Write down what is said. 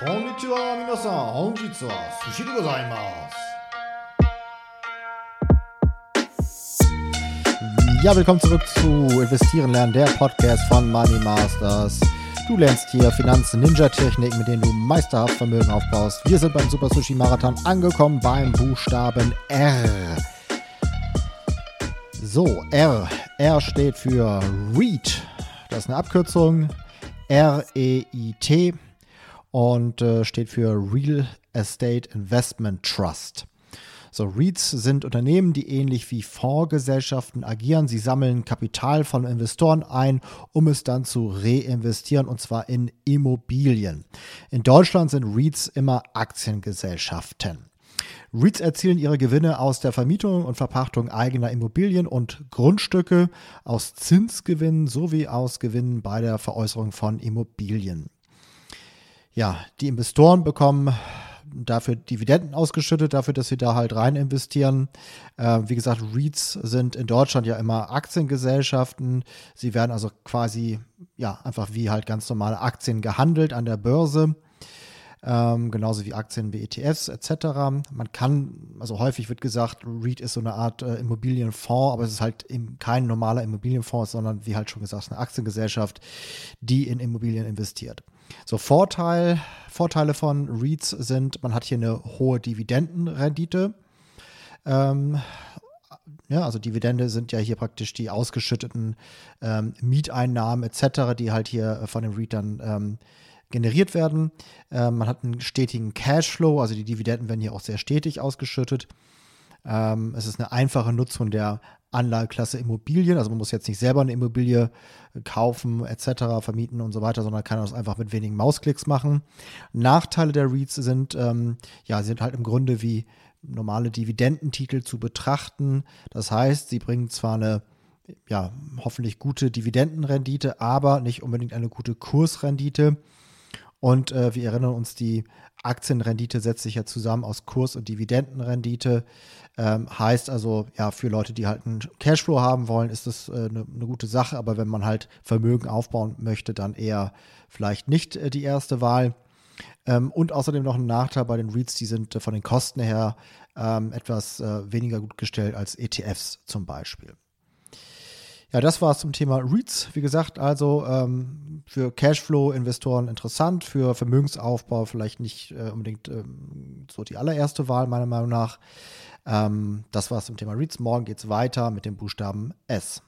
Konnichiwa, minasan. Honjitsu wa sushi de gozaimasu. Ja, willkommen zurück zu Investieren lernen, der Podcast von Money Masters. Du lernst hier Finanzen, Ninja-Techniken, mit denen du meisterhaft Vermögen aufbaust. Wir sind beim Super Sushi Marathon angekommen beim Buchstaben R. So, R. R steht für REIT. Das ist eine Abkürzung. R-E-I-T und äh, steht für Real Estate Investment Trust. So, REITs sind Unternehmen, die ähnlich wie Fondsgesellschaften agieren. Sie sammeln Kapital von Investoren ein, um es dann zu reinvestieren, und zwar in Immobilien. In Deutschland sind REITs immer Aktiengesellschaften. REITs erzielen ihre Gewinne aus der Vermietung und Verpachtung eigener Immobilien und Grundstücke, aus Zinsgewinnen sowie aus Gewinnen bei der Veräußerung von Immobilien. Ja, die Investoren bekommen dafür Dividenden ausgeschüttet, dafür, dass sie da halt rein investieren. Äh, wie gesagt, REITs sind in Deutschland ja immer Aktiengesellschaften. Sie werden also quasi, ja, einfach wie halt ganz normale Aktien gehandelt an der Börse ähm, genauso wie Aktien wie ETFs etc. Man kann, also häufig wird gesagt, REIT ist so eine Art äh, Immobilienfonds, aber es ist halt eben kein normaler Immobilienfonds, sondern wie halt schon gesagt, eine Aktiengesellschaft, die in Immobilien investiert. So, Vorteil, Vorteile von REITs sind, man hat hier eine hohe Dividendenrendite. Ähm, ja, also Dividende sind ja hier praktisch die ausgeschütteten ähm, Mieteinnahmen etc., die halt hier von den REIT dann ähm, generiert werden. Ähm, man hat einen stetigen Cashflow, also die Dividenden werden hier auch sehr stetig ausgeschüttet. Ähm, es ist eine einfache Nutzung der Anlageklasse Immobilien. Also man muss jetzt nicht selber eine Immobilie kaufen, etc., vermieten und so weiter, sondern kann das einfach mit wenigen Mausklicks machen. Nachteile der REITs sind, ähm, ja, sind halt im Grunde wie normale Dividendentitel zu betrachten. Das heißt, sie bringen zwar eine ja, hoffentlich gute Dividendenrendite, aber nicht unbedingt eine gute Kursrendite. Und äh, wir erinnern uns, die Aktienrendite setzt sich ja zusammen aus Kurs- und Dividendenrendite. Ähm, heißt also, ja, für Leute, die halt einen Cashflow haben wollen, ist das eine äh, ne, ne gute Sache. Aber wenn man halt Vermögen aufbauen möchte, dann eher vielleicht nicht äh, die erste Wahl. Ähm, und außerdem noch ein Nachteil bei den REITs, die sind äh, von den Kosten her ähm, etwas äh, weniger gut gestellt als ETFs zum Beispiel. Ja, das war es zum Thema REITs. Wie gesagt, also ähm, für Cashflow-Investoren interessant, für Vermögensaufbau vielleicht nicht äh, unbedingt ähm, so die allererste Wahl, meiner Meinung nach. Ähm, das war es zum Thema REITs. Morgen geht es weiter mit dem Buchstaben S.